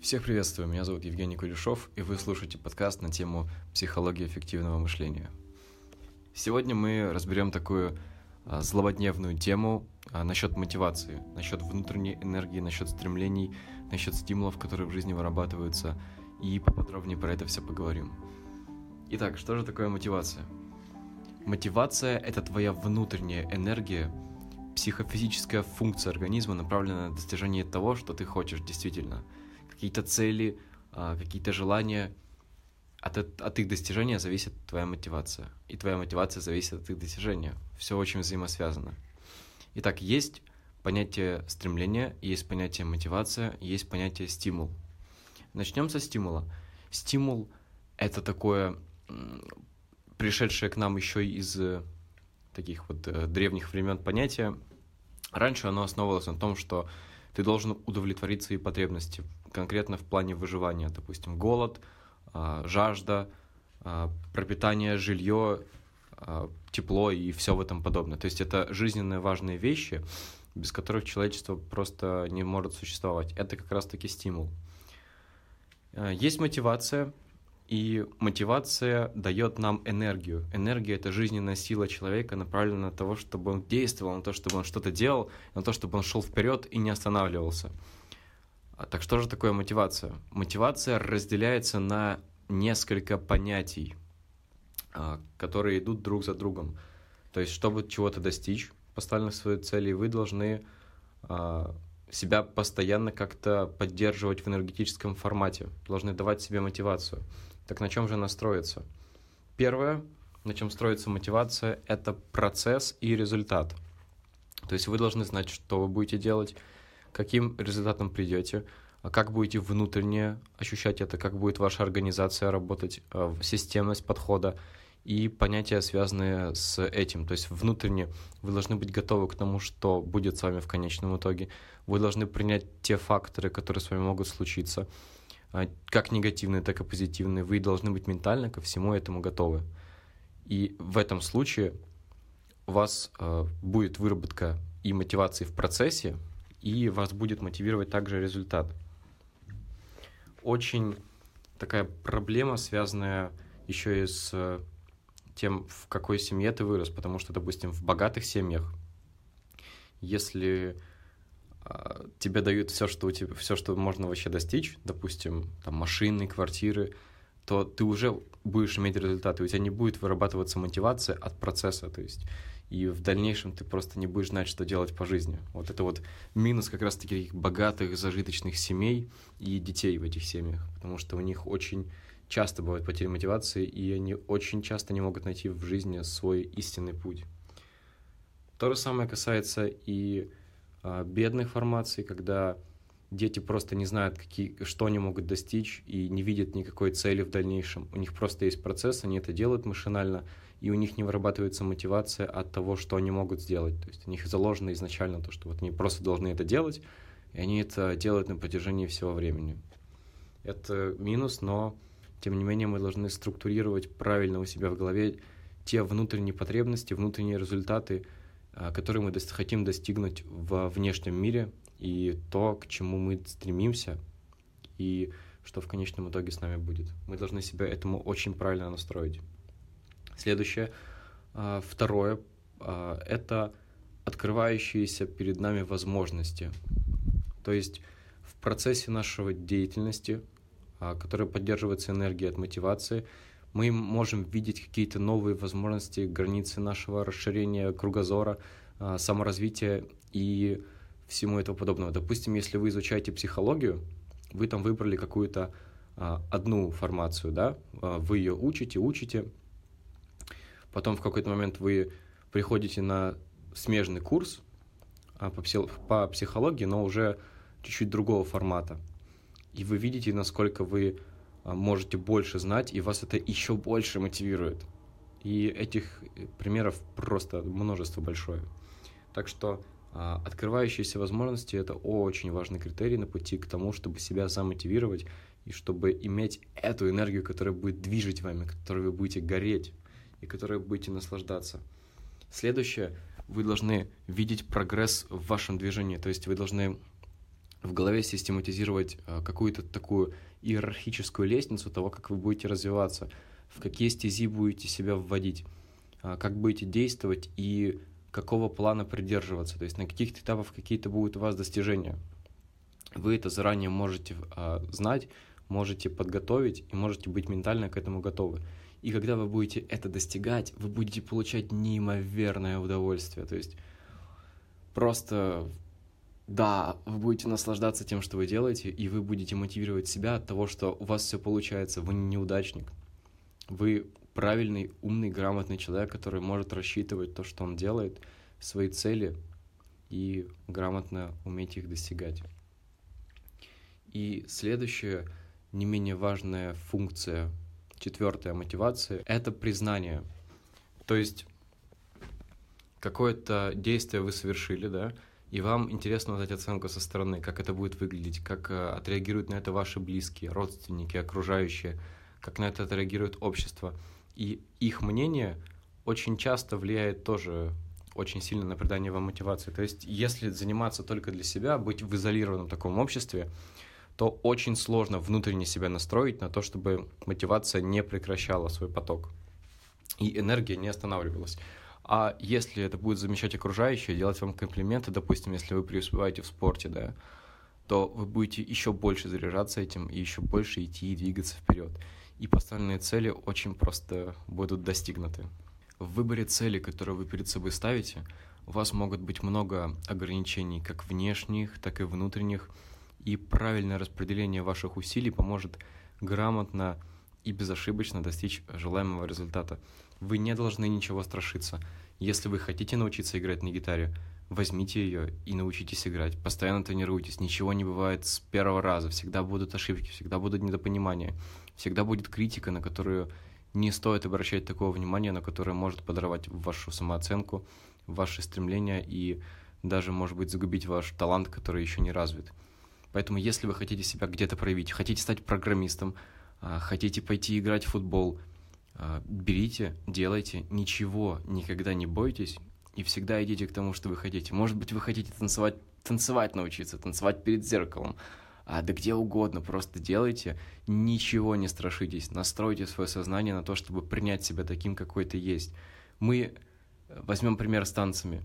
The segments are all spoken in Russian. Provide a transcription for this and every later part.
Всех приветствую, меня зовут Евгений Кулешов, и вы слушаете подкаст на тему психологии эффективного мышления. Сегодня мы разберем такую а, злободневную тему а, насчет мотивации, насчет внутренней энергии, насчет стремлений, насчет стимулов, которые в жизни вырабатываются, и поподробнее про это все поговорим. Итак, что же такое мотивация? Мотивация — это твоя внутренняя энергия, психофизическая функция организма, направленная на достижение того, что ты хочешь действительно — какие-то цели, а, какие-то желания. От, от их достижения зависит твоя мотивация. И твоя мотивация зависит от их достижения. Все очень взаимосвязано. Итак, есть понятие стремления, есть понятие мотивация, есть понятие стимул. Начнем со стимула. Стимул — это такое пришедшее к нам еще из э, таких вот э, древних времен понятие. Раньше оно основывалось на том, что ты должен удовлетворить свои потребности, конкретно в плане выживания, допустим, голод, а, жажда, а, пропитание, жилье, а, тепло и все в этом подобное. То есть это жизненно важные вещи, без которых человечество просто не может существовать. Это как раз-таки стимул. Есть мотивация, и мотивация дает нам энергию. Энергия — это жизненная сила человека, направленная на то, чтобы он действовал, на то, чтобы он что-то делал, на то, чтобы он шел вперед и не останавливался. А так что же такое мотивация? Мотивация разделяется на несколько понятий, а, которые идут друг за другом. То есть, чтобы чего-то достичь, поставленных своей цели, вы должны а, себя постоянно как-то поддерживать в энергетическом формате, должны давать себе мотивацию. Так на чем же она строится? Первое, на чем строится мотивация, это процесс и результат. То есть вы должны знать, что вы будете делать, каким результатом придете, как будете внутренне ощущать это, как будет ваша организация работать, э, системность подхода и понятия, связанные с этим. То есть внутренне вы должны быть готовы к тому, что будет с вами в конечном итоге. Вы должны принять те факторы, которые с вами могут случиться. А, как негативные, так и позитивные, вы должны быть ментально ко всему этому готовы. И в этом случае у вас э, будет выработка и мотивации в процессе, и вас будет мотивировать также результат. Очень такая проблема, связанная еще и с тем, в какой семье ты вырос, потому что, допустим, в богатых семьях, если а, тебе дают все, что у тебя, все, что можно вообще достичь, допустим, там машины, квартиры, то ты уже будешь иметь результаты, у тебя не будет вырабатываться мотивация от процесса, то есть и в дальнейшем ты просто не будешь знать, что делать по жизни. Вот это вот минус как раз таких богатых, зажиточных семей и детей в этих семьях, потому что у них очень часто бывает потеря мотивации, и они очень часто не могут найти в жизни свой истинный путь. То же самое касается и а, бедных формаций, когда дети просто не знают, какие, что они могут достичь и не видят никакой цели в дальнейшем. У них просто есть процесс, они это делают машинально, и у них не вырабатывается мотивация от того, что они могут сделать. То есть у них заложено изначально то, что вот они просто должны это делать, и они это делают на протяжении всего времени. Это минус, но тем не менее мы должны структурировать правильно у себя в голове те внутренние потребности, внутренние результаты, а, которые мы хотим достигнуть во внешнем мире, и то, к чему мы стремимся, и что в конечном итоге с нами будет. Мы должны себя этому очень правильно настроить. Следующее, а, второе, а, это открывающиеся перед нами возможности. То есть в процессе нашего деятельности, которая поддерживается энергией от мотивации, мы можем видеть какие-то новые возможности, границы нашего расширения кругозора, а, саморазвития и всему этого подобного. Допустим, если вы изучаете психологию, вы там выбрали какую-то а, одну формацию, да, а, вы ее учите, учите, потом в какой-то момент вы приходите на смежный курс по психологии, но уже чуть-чуть другого формата. И вы видите, насколько вы а, можете больше знать, и вас это еще больше мотивирует. И этих э, примеров просто множество большое. Так что а, открывающиеся возможности – это очень важный критерий на пути к тому, чтобы себя замотивировать и чтобы иметь эту энергию, которая будет движить вами, которой вы будете гореть и которой будете наслаждаться. Следующее – вы должны видеть прогресс в вашем движении, то есть вы должны в голове систематизировать э, какую-то такую иерархическую лестницу того, как вы будете развиваться, в какие стези будете себя вводить, э, как будете действовать и какого плана придерживаться, то есть на каких этапах какие-то будут у вас достижения. Вы это заранее можете э, знать, можете подготовить и можете быть ментально к этому готовы. И когда вы будете это достигать, вы будете получать неимоверное удовольствие. То есть просто, да, вы будете наслаждаться тем, что вы делаете, и вы будете мотивировать себя от того, что у вас все получается. Вы не неудачник. Вы правильный, умный, грамотный человек, который может рассчитывать то, что он делает, свои цели и грамотно уметь их достигать. И следующее — не менее важная функция, четвертая мотивация, это признание. То есть какое-то действие вы совершили, да, и вам интересно дать оценку со стороны, как это будет выглядеть, как э, отреагируют на это ваши близкие, родственники, окружающие, как на это отреагирует общество. И их мнение очень часто влияет тоже очень сильно на придание вам мотивации. То есть, если заниматься только для себя, быть в изолированном таком обществе, то очень сложно внутренне себя настроить на то, чтобы мотивация не прекращала свой поток и энергия не останавливалась. А если это будет замечать окружающие, делать вам комплименты, допустим, если вы преуспеваете в спорте, да, то вы будете еще больше заряжаться этим и еще больше идти и двигаться вперед. И поставленные цели очень просто будут достигнуты. В выборе цели, которую вы перед собой ставите, у вас могут быть много ограничений, как внешних, так и внутренних, и правильное распределение ваших усилий поможет грамотно и безошибочно достичь желаемого результата. Вы не должны ничего страшиться. Если вы хотите научиться играть на гитаре, возьмите ее и научитесь играть. Постоянно тренируйтесь. Ничего не бывает с первого раза. Всегда будут ошибки, всегда будут недопонимания. Всегда будет критика, на которую не стоит обращать такого внимания, на которое может подорвать вашу самооценку, ваши стремления и даже, может быть, загубить ваш талант, который еще не развит. Поэтому, если вы хотите себя где-то проявить, хотите стать программистом, а, хотите пойти играть в футбол, а, берите, делайте, ничего никогда не бойтесь и всегда идите к тому, что вы хотите. Может быть, вы хотите танцевать, танцевать научиться, танцевать перед зеркалом, а, да где угодно, просто делайте, ничего не страшитесь, настройте свое сознание на то, чтобы принять себя таким, какой ты есть. Мы э, возьмем пример с танцами.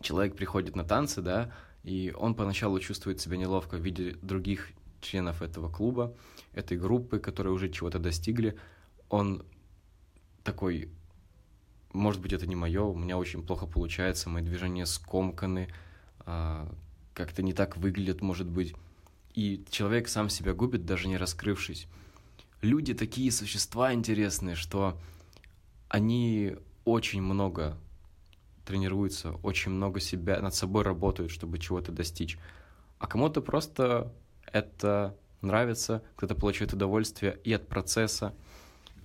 Человек приходит на танцы, да, и он поначалу чувствует себя неловко в виде других членов этого клуба, этой группы, которые уже чего-то достигли. Он такой, может быть, это не мое, у меня очень плохо получается, мои движения скомканы, а, как-то не так выглядят, может быть. И человек сам себя губит, даже не раскрывшись. Люди такие существа интересные, что они очень много тренируются, очень много себя над собой работают, чтобы чего-то достичь. А кому-то просто это нравится, кто-то получает удовольствие и от процесса,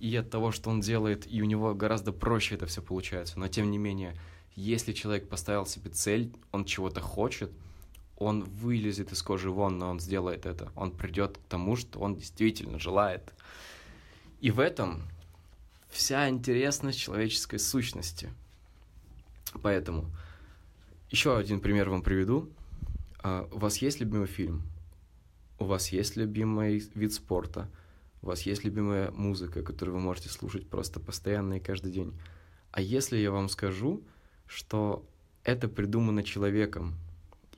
и от того, что он делает, и у него гораздо проще это все получается. Но тем не менее, если человек поставил себе цель, он чего-то хочет, он вылезет из кожи вон, но он сделает это. Он придет к тому, что он действительно желает. И в этом вся интересность человеческой сущности – Поэтому еще один пример вам приведу. А, у вас есть любимый фильм? У вас есть любимый вид спорта? У вас есть любимая музыка, которую вы можете слушать просто постоянно и каждый день? А если я вам скажу, что это придумано человеком,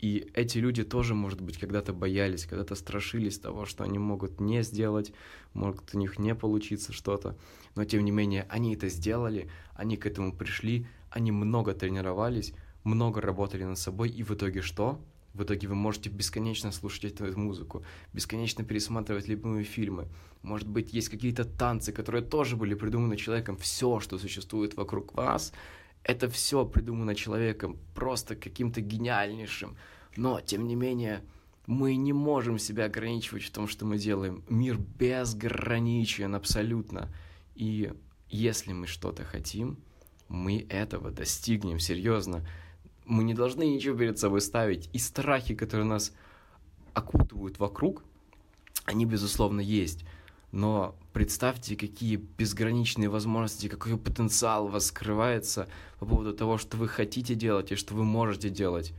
и эти люди тоже, может быть, когда-то боялись, когда-то страшились того, что они могут не сделать, может у них не получиться что-то. Но тем не менее, они это сделали, они к этому пришли, они много тренировались, много работали над собой, и в итоге что? В итоге вы можете бесконечно слушать эту музыку, бесконечно пересматривать любые фильмы. Может быть, есть какие-то танцы, которые тоже были придуманы человеком. Все, что существует вокруг вас, это все придумано человеком, просто каким-то гениальнейшим. Но, тем не менее, мы не можем себя ограничивать в том, что мы делаем. Мир безграничен абсолютно. И если мы что-то хотим, мы этого достигнем, серьезно. Мы не должны ничего перед собой ставить. И страхи, которые нас окутывают вокруг, они, безусловно, есть. Но представьте, какие безграничные возможности, какой потенциал вас скрывается по поводу того, что вы хотите делать и что вы можете делать.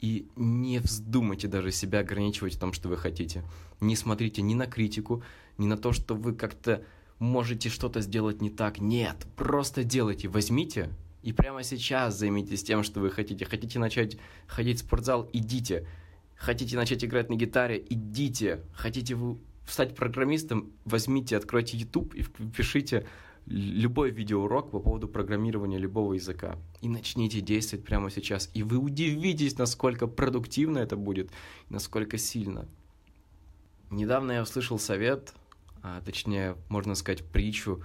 И не вздумайте даже себя ограничивать в том, что вы хотите. Не смотрите ни на критику, ни на то, что вы как-то можете что-то сделать не так. Нет, просто делайте. Возьмите и прямо сейчас займитесь тем, что вы хотите. Хотите начать ходить в спортзал? Идите. Хотите начать играть на гитаре? Идите. Хотите вы стать программистом? Возьмите, откройте YouTube и пишите любой видеоурок по поводу программирования любого языка. И начните действовать прямо сейчас. И вы удивитесь, насколько продуктивно это будет, насколько сильно. Недавно я услышал совет, а, точнее, можно сказать, притчу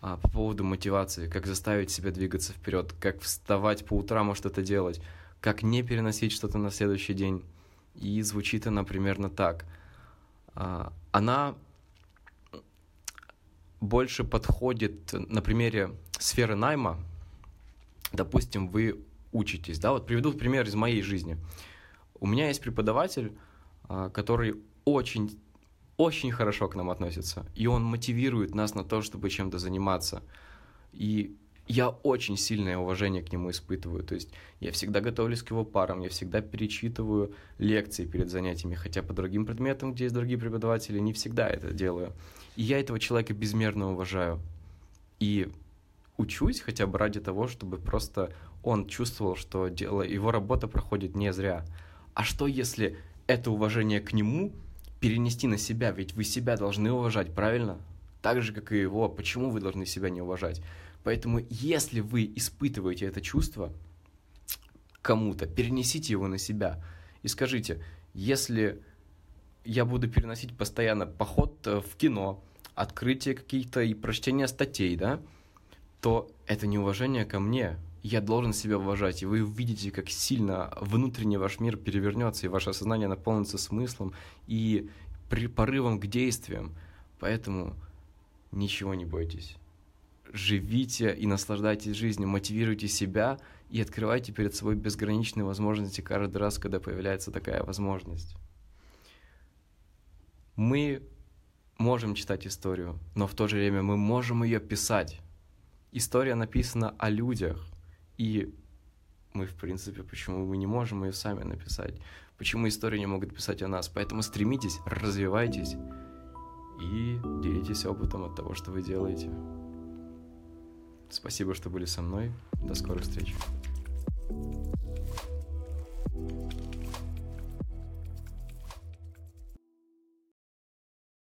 а, по поводу мотивации, как заставить себя двигаться вперед, как вставать по утрам и что-то делать, как не переносить что-то на следующий день. И звучит она примерно так. А, она больше подходит на примере сферы найма. Допустим, вы учитесь, да, вот приведу пример из моей жизни. У меня есть преподаватель, который очень, очень хорошо к нам относится, и он мотивирует нас на то, чтобы чем-то заниматься. И я очень сильное уважение к нему испытываю. То есть я всегда готовлюсь к его парам, я всегда перечитываю лекции перед занятиями, хотя по другим предметам, где есть другие преподаватели, не всегда это делаю. И я этого человека безмерно уважаю. И учусь хотя бы ради того, чтобы просто он чувствовал, что дело, его работа проходит не зря. А что если это уважение к нему перенести на себя? Ведь вы себя должны уважать, правильно? Так же, как и его. Почему вы должны себя не уважать? Поэтому, если вы испытываете это чувство кому-то, перенесите его на себя и скажите, если я буду переносить постоянно поход э, в кино, открытие каких-то и прочтение статей, да, то это неуважение ко мне. Я должен себя уважать, и вы увидите, как сильно внутренний ваш мир перевернется, и ваше сознание наполнится смыслом и порывом к действиям. Поэтому ничего не бойтесь живите и наслаждайтесь жизнью, мотивируйте себя и открывайте перед собой безграничные возможности каждый раз, когда появляется такая возможность. Мы можем читать историю, но в то же время мы можем ее писать. История написана о людях, и мы, в принципе, почему мы не можем ее сами написать? Почему истории не могут писать о нас? Поэтому стремитесь, развивайтесь и делитесь опытом от того, что вы делаете. Спасибо, что были со мной. До скорых встреч.